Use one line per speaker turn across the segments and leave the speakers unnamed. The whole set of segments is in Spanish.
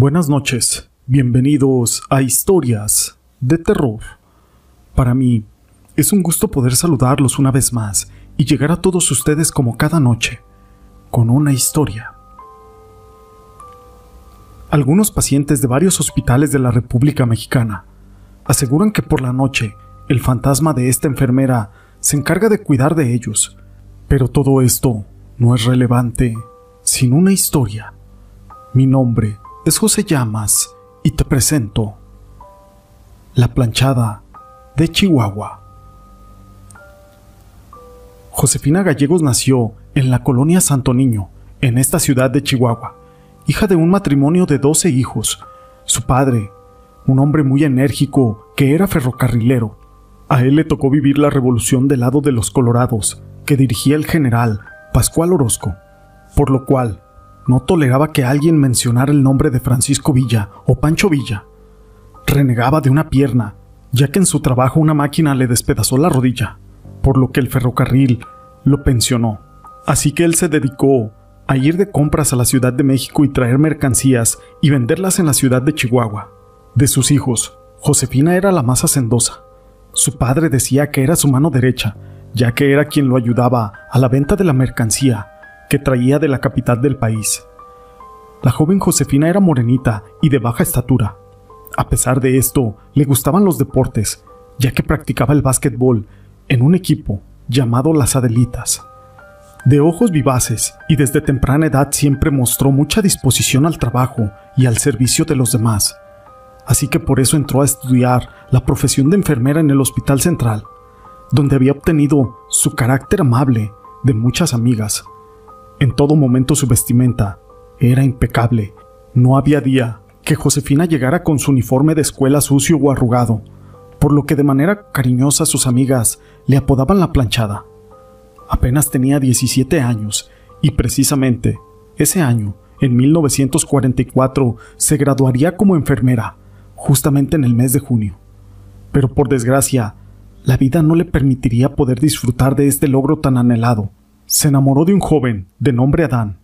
Buenas noches, bienvenidos a Historias de Terror. Para mí es un gusto poder saludarlos una vez más y llegar a todos ustedes como cada noche, con una historia. Algunos pacientes de varios hospitales de la República Mexicana aseguran que por la noche el fantasma de esta enfermera se encarga de cuidar de ellos, pero todo esto no es relevante sin una historia. Mi nombre es José Llamas y te presento La planchada de Chihuahua. Josefina Gallegos nació en la colonia Santo Niño, en esta ciudad de Chihuahua, hija de un matrimonio de 12 hijos. Su padre, un hombre muy enérgico que era ferrocarrilero, a él le tocó vivir la revolución del lado de los colorados, que dirigía el general Pascual Orozco, por lo cual no toleraba que alguien mencionara el nombre de Francisco Villa o Pancho Villa. Renegaba de una pierna, ya que en su trabajo una máquina le despedazó la rodilla, por lo que el ferrocarril lo pensionó. Así que él se dedicó a ir de compras a la Ciudad de México y traer mercancías y venderlas en la ciudad de Chihuahua. De sus hijos, Josefina era la más hacendosa. Su padre decía que era su mano derecha, ya que era quien lo ayudaba a la venta de la mercancía que traía de la capital del país. La joven Josefina era morenita y de baja estatura. A pesar de esto, le gustaban los deportes, ya que practicaba el básquetbol en un equipo llamado Las Adelitas. De ojos vivaces y desde temprana edad siempre mostró mucha disposición al trabajo y al servicio de los demás. Así que por eso entró a estudiar la profesión de enfermera en el Hospital Central, donde había obtenido su carácter amable de muchas amigas en todo momento su vestimenta era impecable. No había día que Josefina llegara con su uniforme de escuela sucio o arrugado, por lo que de manera cariñosa sus amigas le apodaban la planchada. Apenas tenía 17 años y precisamente ese año, en 1944, se graduaría como enfermera, justamente en el mes de junio. Pero por desgracia, la vida no le permitiría poder disfrutar de este logro tan anhelado, se enamoró de un joven de nombre Adán.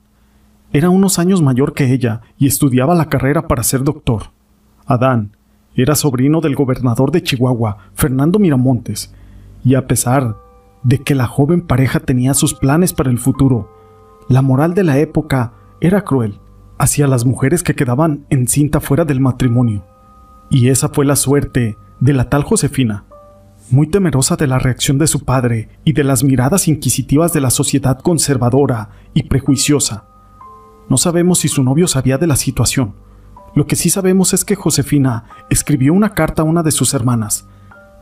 Era unos años mayor que ella y estudiaba la carrera para ser doctor. Adán era sobrino del gobernador de Chihuahua, Fernando Miramontes, y a pesar de que la joven pareja tenía sus planes para el futuro, la moral de la época era cruel hacia las mujeres que quedaban encinta fuera del matrimonio. Y esa fue la suerte de la tal Josefina, muy temerosa de la reacción de su padre y de las miradas inquisitivas de la sociedad conservadora y prejuiciosa. No sabemos si su novio sabía de la situación. Lo que sí sabemos es que Josefina escribió una carta a una de sus hermanas,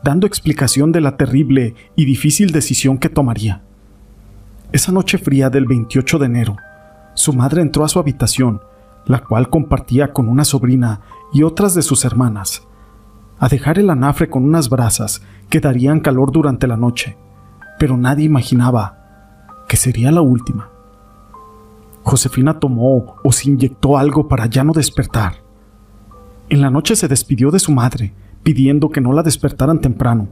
dando explicación de la terrible y difícil decisión que tomaría. Esa noche fría del 28 de enero, su madre entró a su habitación, la cual compartía con una sobrina y otras de sus hermanas, a dejar el anafre con unas brasas que darían calor durante la noche, pero nadie imaginaba que sería la última. Josefina tomó o se inyectó algo para ya no despertar. En la noche se despidió de su madre, pidiendo que no la despertaran temprano.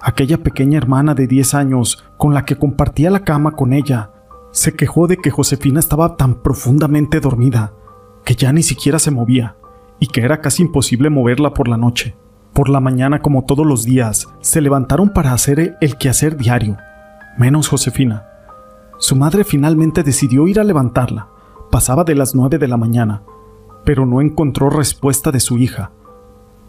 Aquella pequeña hermana de 10 años con la que compartía la cama con ella, se quejó de que Josefina estaba tan profundamente dormida que ya ni siquiera se movía y que era casi imposible moverla por la noche. Por la mañana, como todos los días, se levantaron para hacer el quehacer diario, menos Josefina. Su madre finalmente decidió ir a levantarla. Pasaba de las nueve de la mañana, pero no encontró respuesta de su hija.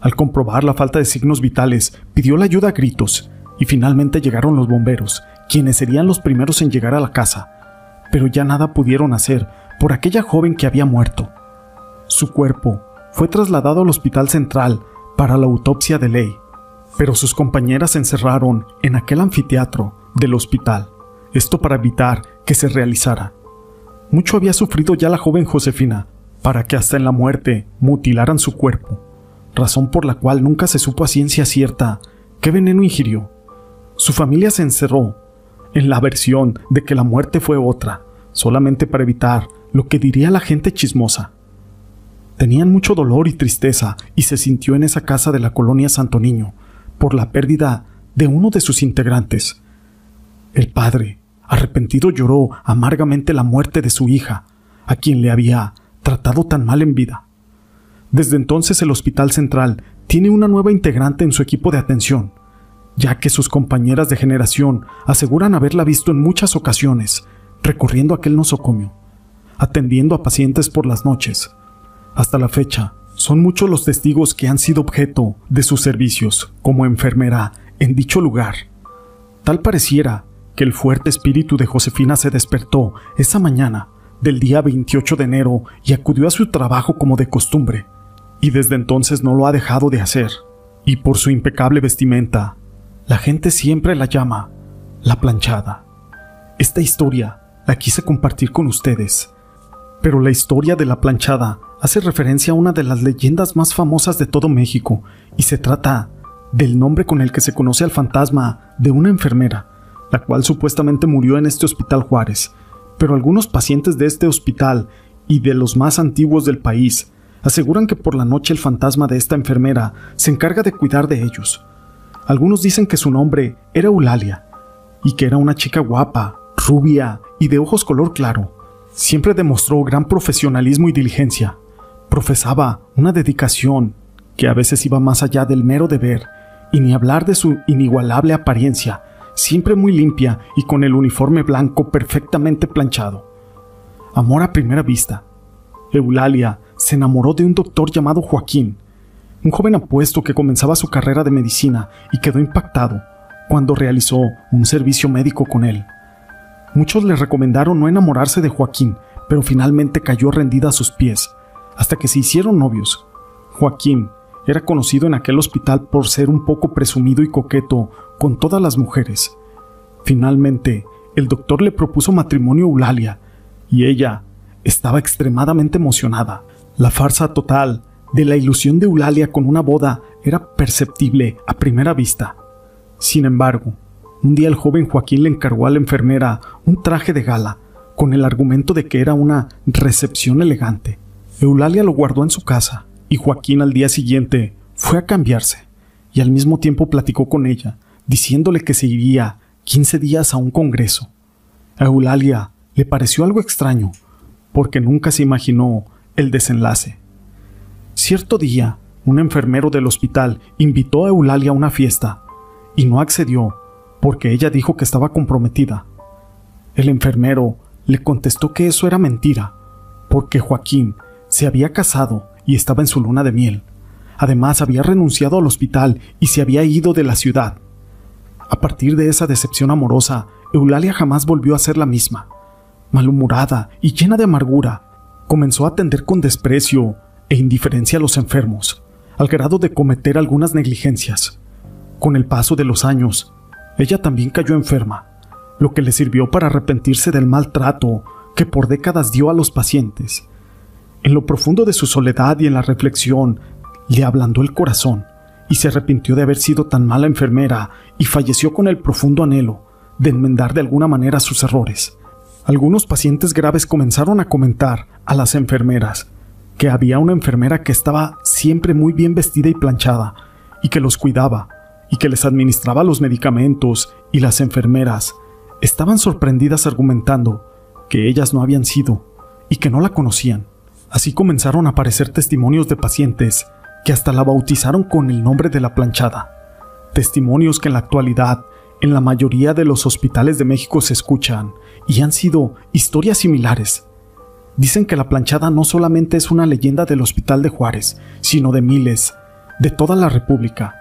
Al comprobar la falta de signos vitales, pidió la ayuda a gritos, y finalmente llegaron los bomberos, quienes serían los primeros en llegar a la casa. Pero ya nada pudieron hacer por aquella joven que había muerto. Su cuerpo fue trasladado al Hospital Central para la autopsia de ley, pero sus compañeras se encerraron en aquel anfiteatro del hospital, esto para evitar que se realizara. Mucho había sufrido ya la joven Josefina para que hasta en la muerte mutilaran su cuerpo, razón por la cual nunca se supo a ciencia cierta qué veneno ingirió. Su familia se encerró en la versión de que la muerte fue otra, solamente para evitar lo que diría la gente chismosa. Tenían mucho dolor y tristeza y se sintió en esa casa de la colonia Santo Niño por la pérdida de uno de sus integrantes. El padre, arrepentido, lloró amargamente la muerte de su hija, a quien le había tratado tan mal en vida. Desde entonces el Hospital Central tiene una nueva integrante en su equipo de atención, ya que sus compañeras de generación aseguran haberla visto en muchas ocasiones, recorriendo aquel nosocomio, atendiendo a pacientes por las noches. Hasta la fecha, son muchos los testigos que han sido objeto de sus servicios como enfermera en dicho lugar. Tal pareciera que el fuerte espíritu de Josefina se despertó esa mañana del día 28 de enero y acudió a su trabajo como de costumbre, y desde entonces no lo ha dejado de hacer. Y por su impecable vestimenta, la gente siempre la llama la planchada. Esta historia la quise compartir con ustedes, pero la historia de la planchada hace referencia a una de las leyendas más famosas de todo México y se trata del nombre con el que se conoce al fantasma de una enfermera, la cual supuestamente murió en este hospital Juárez, pero algunos pacientes de este hospital y de los más antiguos del país aseguran que por la noche el fantasma de esta enfermera se encarga de cuidar de ellos. Algunos dicen que su nombre era Eulalia y que era una chica guapa, rubia y de ojos color claro. Siempre demostró gran profesionalismo y diligencia. Profesaba una dedicación que a veces iba más allá del mero deber y ni hablar de su inigualable apariencia, siempre muy limpia y con el uniforme blanco perfectamente planchado. Amor a primera vista. Eulalia se enamoró de un doctor llamado Joaquín, un joven apuesto que comenzaba su carrera de medicina y quedó impactado cuando realizó un servicio médico con él. Muchos le recomendaron no enamorarse de Joaquín, pero finalmente cayó rendida a sus pies, hasta que se hicieron novios. Joaquín era conocido en aquel hospital por ser un poco presumido y coqueto con todas las mujeres. Finalmente, el doctor le propuso matrimonio a Eulalia, y ella estaba extremadamente emocionada. La farsa total de la ilusión de Eulalia con una boda era perceptible a primera vista. Sin embargo, un día el joven Joaquín le encargó a la enfermera un traje de gala, con el argumento de que era una recepción elegante. Eulalia lo guardó en su casa, y Joaquín al día siguiente fue a cambiarse, y al mismo tiempo platicó con ella, diciéndole que se iría 15 días a un congreso. A Eulalia le pareció algo extraño, porque nunca se imaginó el desenlace. Cierto día, un enfermero del hospital invitó a Eulalia a una fiesta, y no accedió porque ella dijo que estaba comprometida. El enfermero le contestó que eso era mentira, porque Joaquín se había casado y estaba en su luna de miel. Además, había renunciado al hospital y se había ido de la ciudad. A partir de esa decepción amorosa, Eulalia jamás volvió a ser la misma. Malhumorada y llena de amargura, comenzó a atender con desprecio e indiferencia a los enfermos, al grado de cometer algunas negligencias. Con el paso de los años, ella también cayó enferma, lo que le sirvió para arrepentirse del maltrato que por décadas dio a los pacientes en lo profundo de su soledad y en la reflexión, le ablandó el corazón y se arrepintió de haber sido tan mala enfermera y falleció con el profundo anhelo de enmendar de alguna manera sus errores. Algunos pacientes graves comenzaron a comentar a las enfermeras que había una enfermera que estaba siempre muy bien vestida y planchada y que los cuidaba y que les administraba los medicamentos y las enfermeras estaban sorprendidas argumentando que ellas no habían sido y que no la conocían. Así comenzaron a aparecer testimonios de pacientes que hasta la bautizaron con el nombre de la planchada. Testimonios que en la actualidad en la mayoría de los hospitales de México se escuchan y han sido historias similares. Dicen que la planchada no solamente es una leyenda del Hospital de Juárez, sino de miles, de toda la República.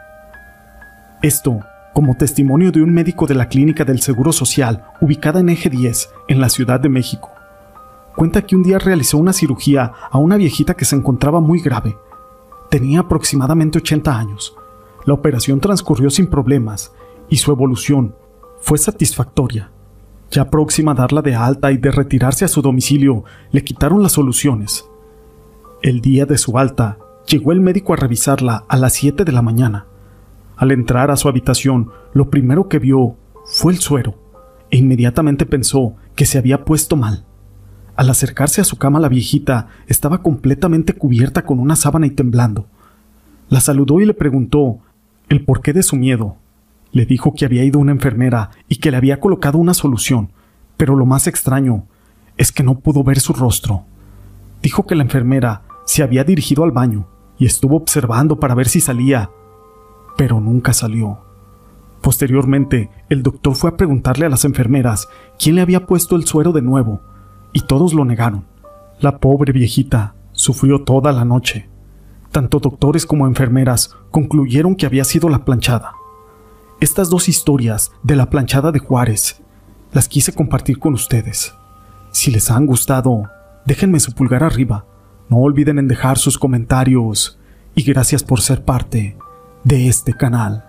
Esto como testimonio de un médico de la Clínica del Seguro Social, ubicada en Eje 10, en la Ciudad de México cuenta que un día realizó una cirugía a una viejita que se encontraba muy grave. Tenía aproximadamente 80 años. La operación transcurrió sin problemas y su evolución fue satisfactoria. Ya próxima a darla de alta y de retirarse a su domicilio, le quitaron las soluciones. El día de su alta, llegó el médico a revisarla a las 7 de la mañana. Al entrar a su habitación, lo primero que vio fue el suero, e inmediatamente pensó que se había puesto mal. Al acercarse a su cama la viejita estaba completamente cubierta con una sábana y temblando. La saludó y le preguntó el porqué de su miedo. Le dijo que había ido una enfermera y que le había colocado una solución, pero lo más extraño es que no pudo ver su rostro. Dijo que la enfermera se había dirigido al baño y estuvo observando para ver si salía, pero nunca salió. Posteriormente, el doctor fue a preguntarle a las enfermeras quién le había puesto el suero de nuevo, y todos lo negaron. La pobre viejita sufrió toda la noche. Tanto doctores como enfermeras concluyeron que había sido la planchada. Estas dos historias de la planchada de Juárez las quise compartir con ustedes. Si les han gustado, déjenme su pulgar arriba. No olviden en dejar sus comentarios y gracias por ser parte de este canal.